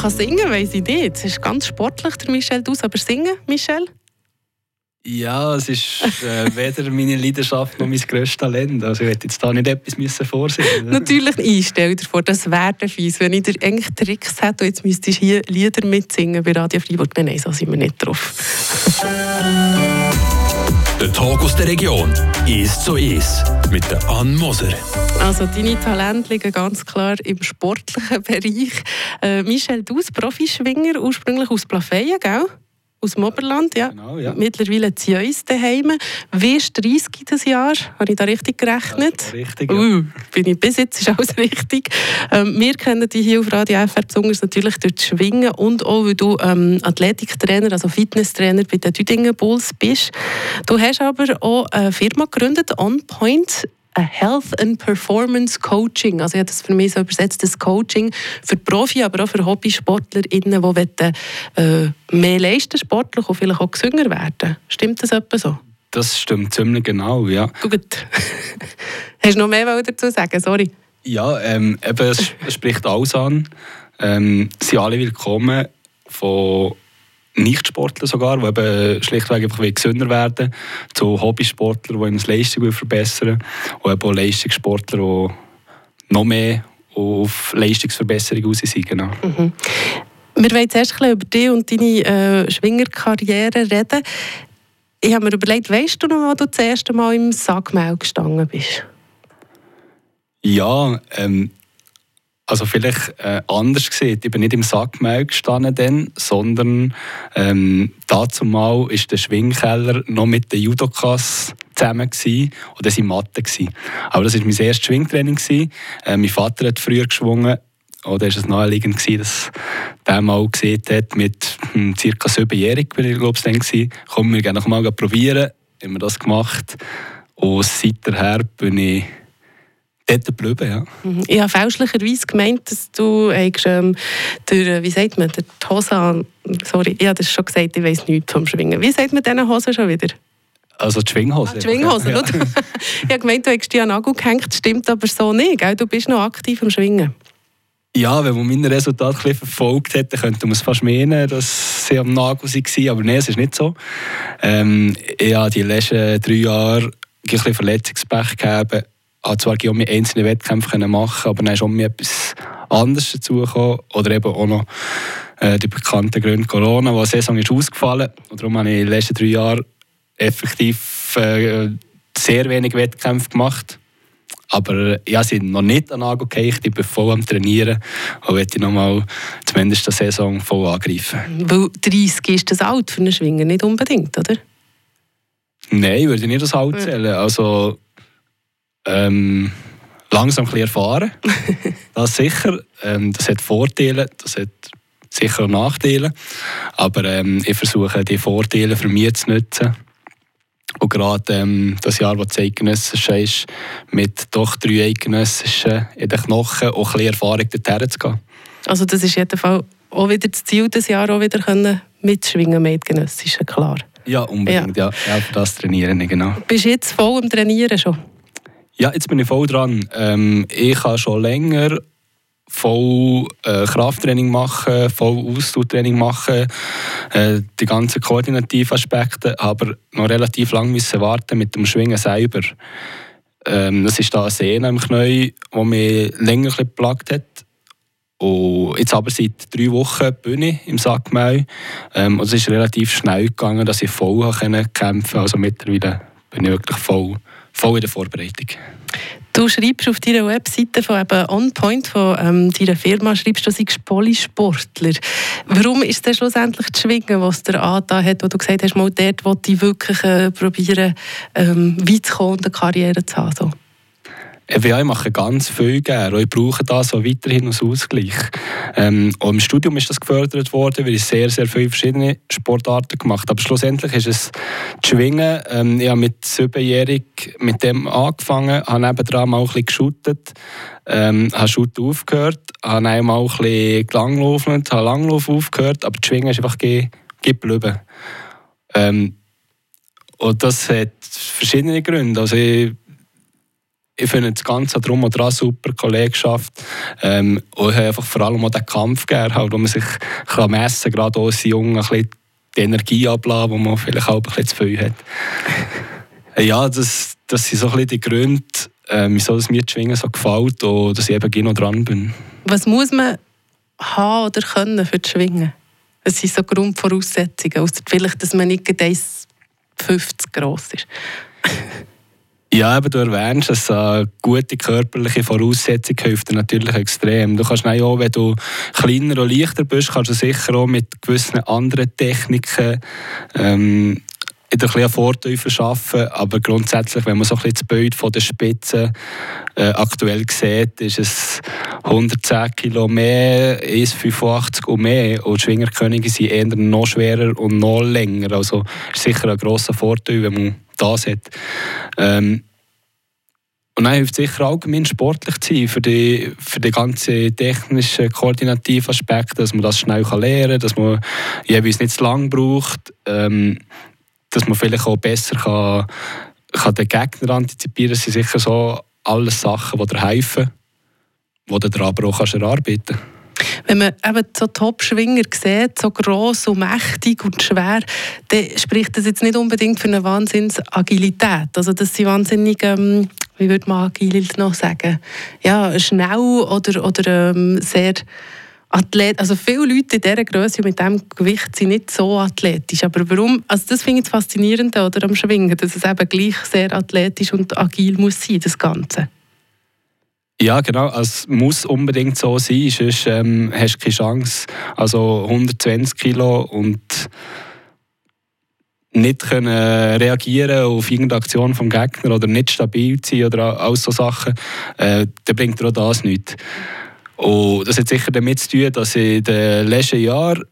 kann singen, weiss ich nicht. Es ist ganz sportlich, der Michel Dus, aber singen, Michel? Ja, es ist äh, weder meine Leidenschaft noch mein grösstes Talent. Also ich hätte jetzt da nicht etwas müssen vorsehen Natürlich, ich stelle dir vor, das wäre fies. Wenn ich dir eigentlich Tricks hätte, jetzt müsstest du hier Lieder mitsingen bei Radio Freiburg. Nein, nein, so sind wir nicht drauf. Der Tag aus der Region ist so ist mit der Ann Moser. Also deine Talente liegen ganz klar im sportlichen Bereich. Äh, Michel Dus, Profischwinger, ursprünglich aus Plafeyen, gell? Aus dem Oberland, ja. Genau, ja. Mittlerweile zu uns daheim. Wie ist 30 dieses Jahr? Habe ich da richtig gerechnet? Richtig, ja. uh, bin ich bis jetzt ist alles richtig. Ähm, wir kennen dich hier auf Radio FR besonders natürlich durch das Schwingen und auch, weil du ähm, Athletiktrainer, also Fitnesstrainer bei den Düdingen Bulls bist. Du hast aber auch eine Firma gegründet, On Point Health and Performance Coaching. Also ich habe das für mich so übersetzt, das Coaching für Profi, aber auch für HobbysportlerInnen, die wollen, äh, mehr leisten sportlich und vielleicht auch gesünger werden. Stimmt das etwa so? Das stimmt ziemlich genau, ja. Gut. Hast du noch mehr dazu sagen? Sorry. Ja, ähm, eben, es, spricht alles an. Ähm, sie alle willkommen von Nichtsportler sogar, die eben schlichtweg einfach gesünder werden, zu Hobbysportlern, die ihre Leistung verbessern und eben auch Leistungssportler, die noch mehr auf Leistungsverbesserung aus sind. Genau. Mhm. Wir wollen zuerst ein über dich und deine äh, Schwingerkarriere reden. Ich habe mir überlegt, weißt du noch, wo du das erste Mal im Sackmehl gestanden bist? Ja, ähm, also vielleicht äh, anders gesehen. Ich bin nicht im Sackmehl gestanden, dann, sondern ähm, dazu mal ist der Schwingkeller noch mit den Judokas zusammen gewesen, und das waren. Gewesen. Aber das war mein erstes Schwingtraining. Gewesen. Äh, mein Vater hat früher geschwungen oder ist es naheliegend gewesen, dass der mal gesehen hat, mit hm, ca. siebenjährig, bin ich glaube ich dann gewesen, wir gerne noch mal probieren. Haben wir das gemacht. Und seither bin ich dort geblieben, ja. Mhm. Ich habe fälschlicherweise gemeint, dass du ähm, durch, äh, wie sagt man, der Hose, sorry, ich habe das schon gesagt, ich weiß nichts vom Schwingen. Wie sagt man diese Hose schon wieder? Also die Schwinghose. Ah, die Schwinghose, ja. ich habe gemeint, du hättest dich an Nagel gehängt, stimmt aber so nicht, gell? du bist noch aktiv am Schwingen. Ja, wenn man meine Resultate verfolgt hätte, könnte man es fast meinen, dass sie am Nagel waren, aber nein, es ist nicht so. Ähm, ich habe die letzten drei Jahre ein bisschen Verletzungspech gehabt, habe zwar mit einzelnen Wettkämpfen machen aber dann ist auch mir etwas anderes dazugekommen. Oder eben auch noch äh, die bekannten Gründe Corona, wo die Saison ist ausgefallen Und darum habe ich in den letzten drei Jahren effektiv äh, sehr wenig Wettkämpfe gemacht. Aber ja, sie sind noch nicht an Nagel geheicht, ich bin voll am Trainieren und möchte nochmal zumindest die Saison voll angreifen. Weil 30 ist das alt für einen Schwinger, nicht unbedingt, oder? Nein, würde ich nicht als alt zählen. Also, ähm, langsam ein erfahren. das sicher. Ähm, das hat Vorteile, das hat sicher auch Nachteile. Aber ähm, ich versuche, die Vorteile für mich zu nutzen. Und gerade ähm, das Jahr, das Eidgenössische ist, mit doch drei Eidgenössischen in den Knochen auch ein bisschen Erfahrung dorthin zu gehen. Also das ist jeden Fall auch wieder das Ziel, das Jahr auch wieder können mitschwingen mit Eidgenössischen, klar. Ja, unbedingt. Ja. Ja, ja für das trainieren, genau. Bist du jetzt voll am Trainieren schon? Ja, jetzt bin ich voll dran. Ähm, ich habe schon länger voll äh, Krafttraining machen, voll Ausdauertraining machen, äh, die ganzen koordinativen Aspekte, aber noch relativ lange müssen warten mit dem Schwingen selber. Ähm, das ist da eine Sehne im Knie, die mich länger geplagt hat. Und jetzt aber seit drei Wochen bin ich im Sackmehl. Ähm, und es ist relativ schnell gegangen, dass ich voll kämpfen konnte. Also mittlerweile bin ich wirklich voll voll in der Vorbereitung. Du schreibst auf deiner Webseite von eben OnPoint, von ähm, deiner Firma, schreibst du, seist Polysportler. Warum ist es schlussendlich das Schwingen, was dir angetan hat, wo du gesagt hast, mal dort wollte ich wirklich äh, probieren, ähm, weit zu kommen und eine Karriere zu haben? So? Ich mache ganz viel gerne. Ich brauche das auch weiterhin als Ausgleich. Ähm, auch Im Studium ist das gefördert worden, weil ich sehr, sehr viele verschiedene Sportarten gemacht habe. Aber schlussendlich ist es das Schwingen. Ähm, ich habe mit siebenjährig mit dem angefangen, habe nebenan mal ein bisschen ähm, habe Shooten aufgehört, habe einmal ein bisschen gelanglaufen, habe Langlauf aufgehört, aber das Schwingen ist einfach geblieben. Ähm, und das hat verschiedene Gründe. Also ich ich finde das Ganze drum und dran super, Kollegschaft. Ähm, und ich habe einfach vor allem auch den Kampf gegeben, halt, wo man sich kann messen kann, gerade uns Jungen, die Energie abladen, die man vielleicht auch ein bisschen zu viel hat. ja, das, das sind so ein bisschen die Gründe, äh, wieso es mir das Schwingen so gefällt und dass ich eben genau dran bin. Was muss man haben oder können für das Schwingen? Es sind so Grundvoraussetzungen, außer vielleicht, dass man nicht 1,50 groß ist. Ja, aber du erwähnst, dass eine gute körperliche Voraussetzung hilft dir natürlich extrem. Du kannst auch, wenn du kleiner und leichter bist, kannst du sicher auch mit gewissen anderen Techniken ähm, ein bisschen Vorteil verschaffen. Aber grundsätzlich, wenn man so ein bisschen das Bild von der Spitze äh, aktuell sieht, ist es 110 Kilo mehr, 1,85 und mehr. Und Schwingerkönige sind eher noch schwerer und noch länger. Also ist sicher ein grosser Vorteil, wenn man das hat. Ähm, und dann hilft sicher allgemein sportlich zu sein, für die, für die ganzen technischen, koordinativen Aspekte, dass man das schnell lernen kann, dass man jeweils nicht zu lange braucht, ähm, dass man vielleicht auch besser kann, kann den Gegner antizipieren kann. Das sind sicher so alles Sachen, die dir helfen, die du aber auch erarbeiten kannst. Wenn man eben so Top-Schwinger sieht, so gross und mächtig und schwer, dann spricht das jetzt nicht unbedingt für eine Wahnsinnsagilität. Also das sind wahnsinnig, ähm, wie würde man agil noch sagen, ja, schnell oder, oder ähm, sehr Athlet, also viele Leute in dieser Größe mit diesem Gewicht sind nicht so athletisch. Aber warum? Also das finde ich das Faszinierende oder am Schwingen, dass es eben gleich sehr athletisch und agil muss sein, das Ganze. Ja, genau. Es muss unbedingt so sein, sonst ähm, hast du keine Chance. Also 120 Kilo und nicht können reagieren auf irgendeine Aktion vom Gegner oder nicht stabil sein oder all so Sachen, äh, dann bringt dir auch das nichts. Und das hat sicher damit zu tun, dass in den letzten Jahren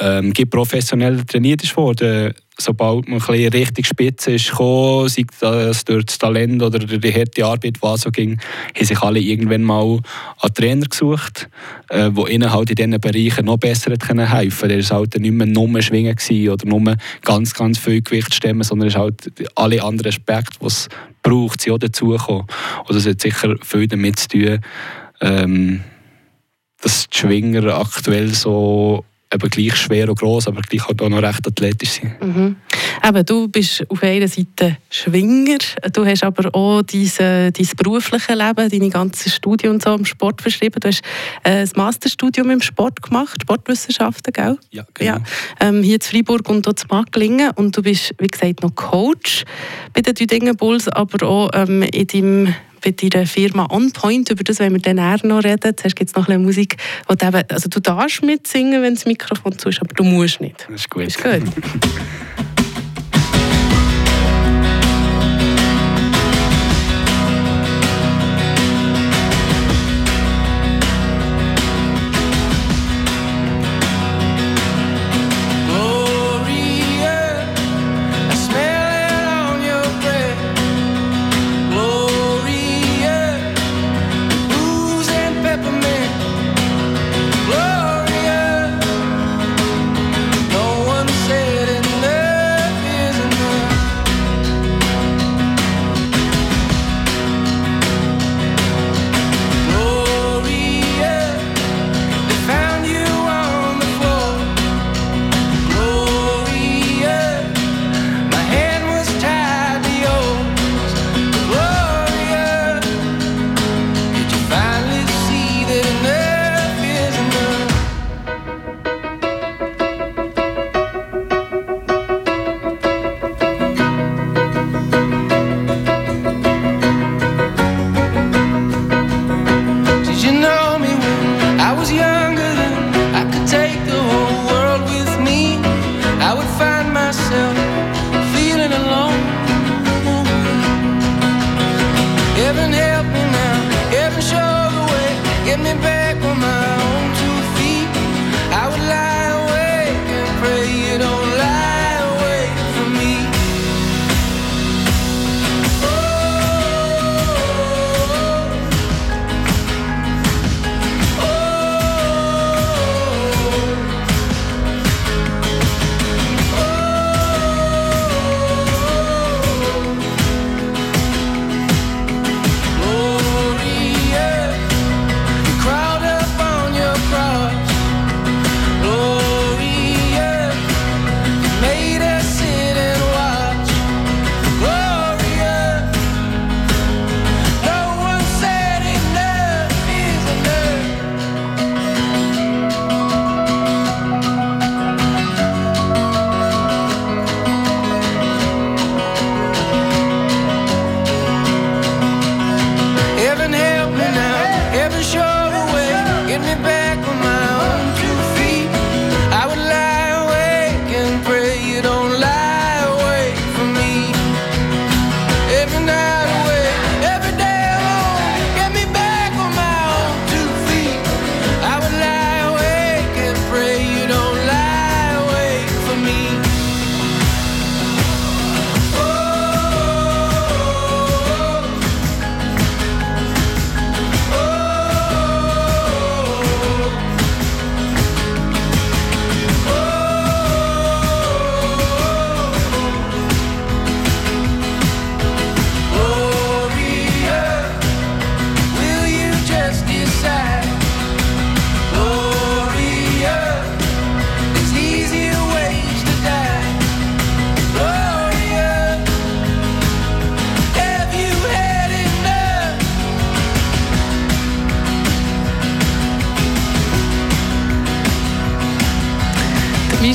ähm, professionell trainiert wurde sobald man ein richtig spitze ist gekommen, sei das durch das Talent oder die harte Arbeit, was so ging, haben sich alle irgendwann mal einen Trainer gesucht, äh, ihnen halt in diesen Bereichen noch besser helfen konnte. Der war halt nicht mehr nur Schwingen oder nur ganz, ganz viel Gewicht stemmen, sondern es halt alle anderen Aspekte, die es braucht, sind auch dazugekommen. Und das hat sicher viel damit zu tun, ähm, dass die Schwinger aktuell so eben gleich schwer und groß, aber gleich halt auch noch recht athletisch sind. Mhm. Eben, du bist auf einer Seite Schwinger, du hast aber auch dein, dein berufliches Leben, deine ganze Studie und so im Sport verschrieben. Du hast äh, ein Masterstudium im Sport gemacht, Sportwissenschaften, gell? Ja, genau. Ja, ähm, hier in Freiburg und dort in Magglingen und du bist, wie gesagt, noch Coach bei den Düdingen Bulls, aber auch ähm, in deinem bei deiner Firma On Point, über das wenn wir dann eher noch reden. Zuerst gibt es noch ein Musik, wo du, eben, also du darfst mitsingen, wenn das Mikrofon zu ist, aber du musst nicht. Das ist gut. Ist gut.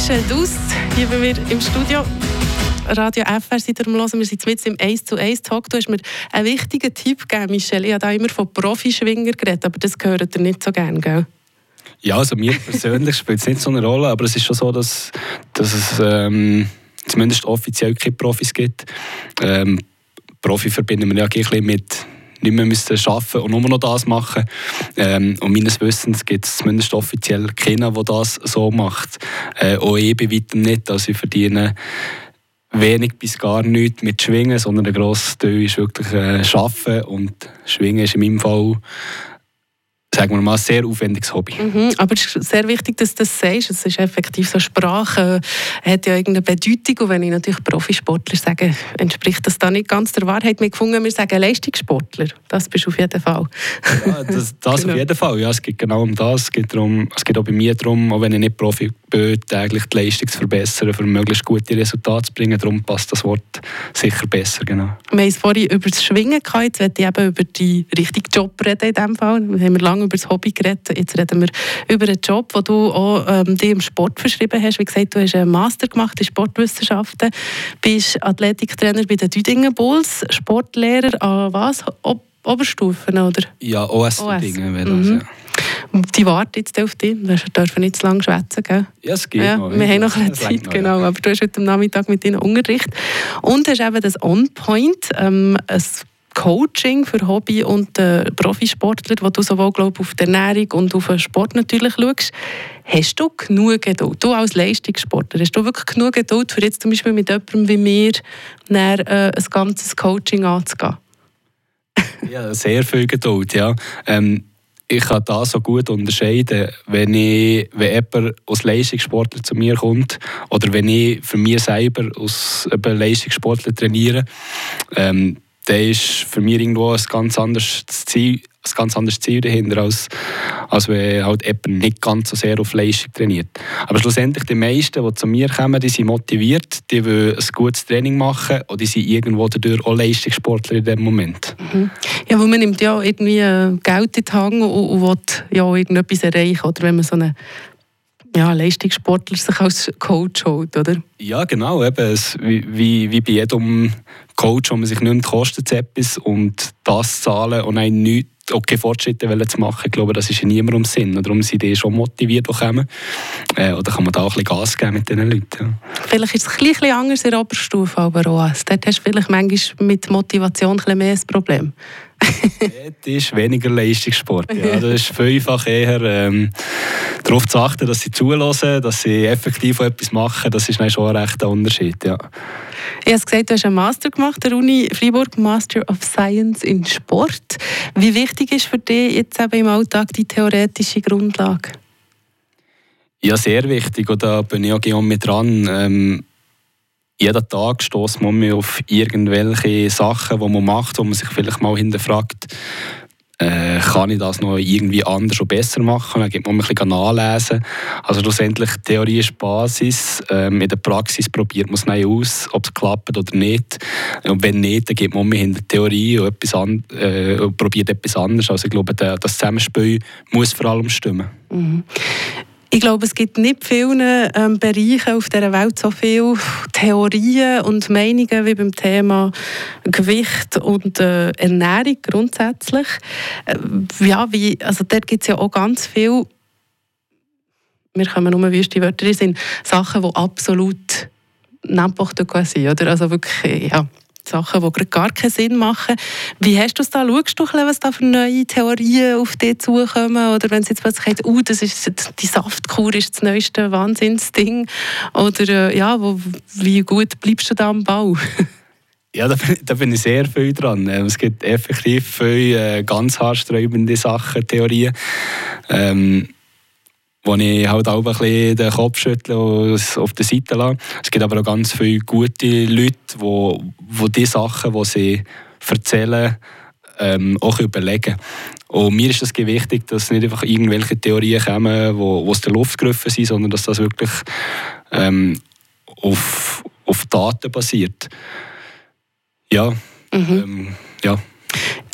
Michel Dust, hier bei mir im Studio. Radio FR seid ihr hören. Wir sind mit im 1 zu 1 Talk. Du hast mir einen wichtigen Tipp gegeben, Michel. Ich habe da immer von Profischwinger geredet, aber das gehört ihr nicht so gerne, gell? Ja, also mir persönlich spielt es nicht so eine Rolle, aber es ist schon so, dass, dass es ähm, zumindest offiziell keine Profis gibt. Ähm, Profi verbinden wir ja bisschen mit nicht mehr müssen arbeiten und nur noch das machen. Ähm, und meines Wissens gibt es zumindest offiziell keinen, der das so macht. Äh, auch ich bei weitem nicht. Also ich verdiene wenig bis gar nichts mit Schwingen, sondern der grosse Teil ist wirklich äh, Arbeiten und Schwingen ist in meinem Fall sagen wir mal, ein sehr aufwendiges Hobby. Mhm, aber es ist sehr wichtig, dass du das sagst. Es ist effektiv so, Sprache äh, hat ja irgendeine Bedeutung. Und wenn ich natürlich Profisportler sage, entspricht das da nicht ganz der Wahrheit. Wir gefunden, wir sagen Leistungssportler. Das bist du auf jeden Fall. Ja, das, das genau. auf jeden Fall. Ja, es geht genau um das. Es geht, darum, es geht auch bei mir darum, auch wenn ich nicht Profi bin, täglich die Leistung zu verbessern, für möglichst gute Resultate zu bringen. Darum passt das Wort sicher besser. Genau. Wir haben es vorhin über das Schwingen gehabt. Jetzt werde ich eben über die richtigen Job reden in diesem Fall. Wir haben lange über das Hobby geredet. Jetzt reden wir über einen Job, den du auch ähm, dir im Sport verschrieben hast. Wie gesagt, du hast einen Master gemacht in Sportwissenschaften, bist Athletiktrainer bei den Düdingen Bulls, Sportlehrer an was? Ob Oberstufen, oder? Ja, OS, OS. Das, mhm. ja. Die warten jetzt auf dich. Wir dürfen nicht zu lange schwätzen, gell? Ja, es geht ja, noch. Wir haben noch eine Zeit, genau. Aber du hast heute Nachmittag mit ihnen Unterricht. Und hast eben das On-Point, ähm, ein Coaching für Hobby- und äh, Profisportler, wo du sowohl glaub, auf die Ernährung und auf den Sport natürlich schaust. Hast du genug Geduld? Du als Leistungssportler, hast du wirklich genug Geduld, für jetzt zum Beispiel mit jemandem wie mir dann, äh, ein ganzes Coaching anzugehen? ja, sehr viel Geduld, ja. Ähm, ich kann das so gut unterscheiden, wenn, ich, wenn jemand als Leistungssportler zu mir kommt oder wenn ich für mich selber als Leistungssportler trainiere. Ähm, dann ist für mich irgendwo ein ganz anderes Ziel, ein ganz anderes Ziel dahinter, als, als wenn halt jemand nicht ganz so sehr auf Leistung trainiert. Aber schlussendlich die meisten, die zu mir kommen, die sind motiviert, die wollen ein gutes Training machen und die sind irgendwo dadurch auch Leistungssportler in dem Moment. Mhm. Ja, weil man nimmt ja irgendwie äh, Geld in die Hand und, und will ja irgendetwas erreichen, oder wenn man so eine ja, Leistungssportler sich als Coach holt, oder? Ja, genau. Eben. Es, wie, wie bei jedem Coach, wo man sich nicht kostet etwas und das zahlen und einen nicht okay Fortschritte zu machen, ich glaube, das ist in niemandem Sinn. Darum sind die schon motiviert, die kommen. Äh, oder kann man da auch ein bisschen Gas geben mit diesen Leuten. Ja. Vielleicht ist es ein bisschen anders in der Oberstufe, aber auch. Dort hast du vielleicht manchmal mit Motivation ein bisschen mehr ein Problem. Das ist weniger Leistungssport. Ja. Das ist vielfach eher ähm, darauf zu achten, dass sie zulassen, dass sie effektiv etwas machen. Das ist schon ein rechter Unterschied. Ja. Ich habe gesagt, du hast einen Master gemacht, der Uni Freiburg, Master of Science in Sport. Wie wichtig ist für dich jetzt eben im Alltag die theoretische Grundlage? Ja, sehr wichtig. Und da bin ich auch mit dran. Ähm, jeden Tag stößt man auf irgendwelche Sachen, die man macht, wo man sich vielleicht mal hinterfragt, äh, kann ich das noch irgendwie anders und besser machen? Dann gibt man ein bisschen nachlesen. Also schlussendlich, Theorie ist Basis. Ähm, in der Praxis probiert man es nicht aus, ob es klappt oder nicht. Und wenn nicht, dann geht man hinter der Theorie und, etwas an, äh, und probiert etwas anderes. Also ich glaube, das Zusammenspiel muss vor allem stimmen. Mhm. Ich glaube, es gibt nicht vielen ähm, Bereichen auf dieser Welt so viele Theorien und Meinungen wie beim Thema Gewicht und äh, Ernährung grundsätzlich. Äh, ja, wie, also dort gibt es ja auch ganz viel, wir kommen nur wüste Wörter in sind Sachen, die absolut n'importe quoi sind, oder? Also wirklich, ja, Sachen, die gar keinen Sinn machen. Wie hast du es da? Schaust du, was da für neue Theorien auf dich zukommen? Oder wenn es jetzt plötzlich heißt, uh, das ist, die Saftkur ist das neueste Wahnsinnsding. Oder äh, ja, wo, wie gut bleibst du da am Bau? Ja, da bin, da bin, ich sehr viel dran. Ähm, es gibt effektiv viele äh, ganz haarsträubende Sachen, Theorien. Ähm, wo ich halt auch ein bisschen den Kopf schüttle und auf der Seite lasse. Es gibt aber auch ganz viele gute Leute, die, die die Sachen, die sie erzählen, ähm, auch überlegen. Und mir ist es wichtig, dass nicht einfach irgendwelche Theorien kommen, die aus der Luft gegriffen sind, sondern dass das wirklich ähm, auf, auf Daten basiert. Ja, mhm. ähm, ja.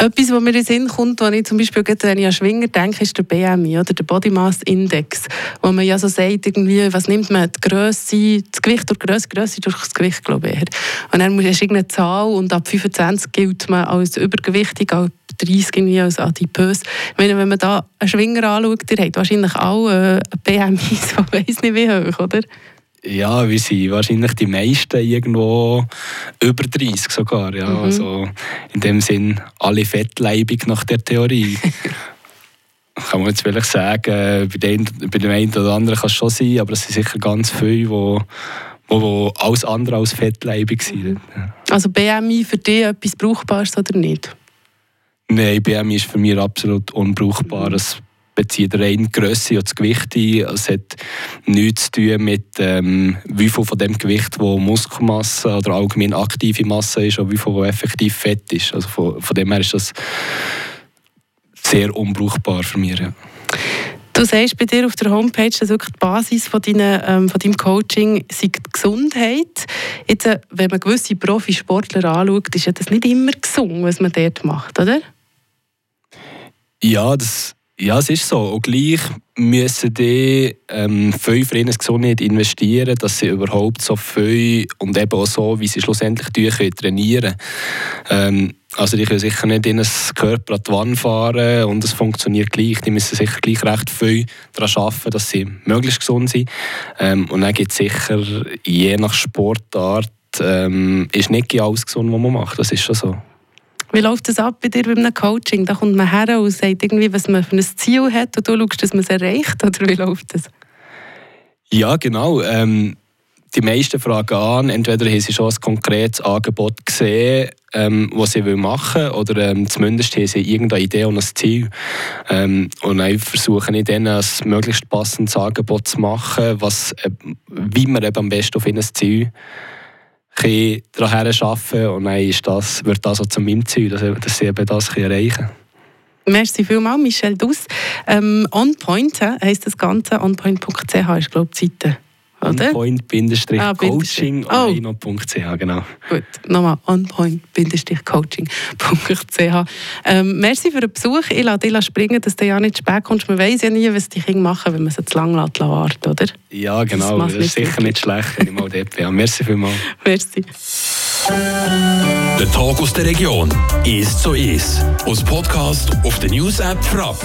Etwas, was mir in den Sinn kommt, wenn ich zum Beispiel wenn an Schwinger denke, ist der BMI oder der Body Mass Index, wo man ja so sagt, irgendwie, was nimmt man, die Grösse, das Gewicht durch Grösse, Grösse durch das Gewicht, glaube ich. Und dann du irgendeine Zahl und ab 25 gilt man als übergewichtig, ab 30 irgendwie als adipös. Ich meine, wenn man da einen Schwinger anschaut, der hat wahrscheinlich auch äh, BMIs, von weiss nicht wie hoch, oder? Ja, wir sind wahrscheinlich die meisten irgendwo über 30 sogar. Ja. Mhm. Also in dem Sinn alle fettleibig nach der Theorie. kann man jetzt vielleicht sagen, bei dem, bei dem einen oder anderen kann es schon sein, aber es sind sicher ganz viele, die wo, wo alles andere als fettleibig sind. Mhm. Also BMI für dich etwas Brauchbares oder nicht? Nein, BMI ist für mich absolut unbrauchbar. Es bezieht rein die Grösse und das Gewicht ein. Es hat nichts zu tun mit ähm, wie viel von dem Gewicht, wo Muskelmasse oder allgemein aktive Masse ist und wie viel wo effektiv Fett ist. Also von, von dem her ist das sehr unbrauchbar für mich. Ja. Du sagst bei dir auf der Homepage, dass wirklich die Basis von, deine, ähm, von deinem Coaching sei die Gesundheit. Jetzt, äh, wenn man gewisse Profisportler anschaut, ist ja das nicht immer gesund, was man dort macht, oder? Ja, das ja, es ist so. Und gleich müssen die ähm, viel für ihre Gesundheit investieren, dass sie überhaupt so viel und eben auch so, wie sie schlussendlich tun können, trainieren ähm, Also die können sicher nicht in einen Körper an die Wand fahren und es funktioniert gleich. Die müssen sicher gleich recht viel daran arbeiten, dass sie möglichst gesund sind. Ähm, und dann gibt es sicher, je nach Sportart, ähm, ist nicht alles gesund, was man macht. Das ist schon so. Wie läuft das ab bei dir bei einem Coaching? Da kommt man her und sagt irgendwie, was man für ein Ziel hat und du schaust, dass man es erreicht? Oder wie läuft das? Ja, genau. Ähm, die meisten fragen an, entweder haben sie schon ein konkretes Angebot gesehen, ähm, was sie machen wollen, oder ähm, zumindest haben sie irgendeine Idee und ein Ziel. Ähm, und dann versuche ich dann ein möglichst passendes Angebot zu machen, was, äh, wie man eben am besten auf ihr Ziel daran arbeiten und dann ist das, wird das auch zu meinem Ziel, dass, dass sie eben das erreichen können. Merci vielmals, Michel Duss. Ähm, OnPoint heisst das Ganze, onpoint.ch ist glaube ich die Seite oder? onpoint-coaching ah, oh. genau. Gut, nochmal onpoint-coaching.ch ähm, Merci für den Besuch. Ich lasse dich springen, dass du ja nicht spät kommst. Man weiß ja nie, was die Kinder machen, wenn man sie zu lange warten oder? Ja, genau. Das, das ist sicher nicht schlecht, wenn ich mal dort bin. Merci vielmals. Merci. Der Tag aus der Region ist so ist. Aus Podcast auf der News App Frapp.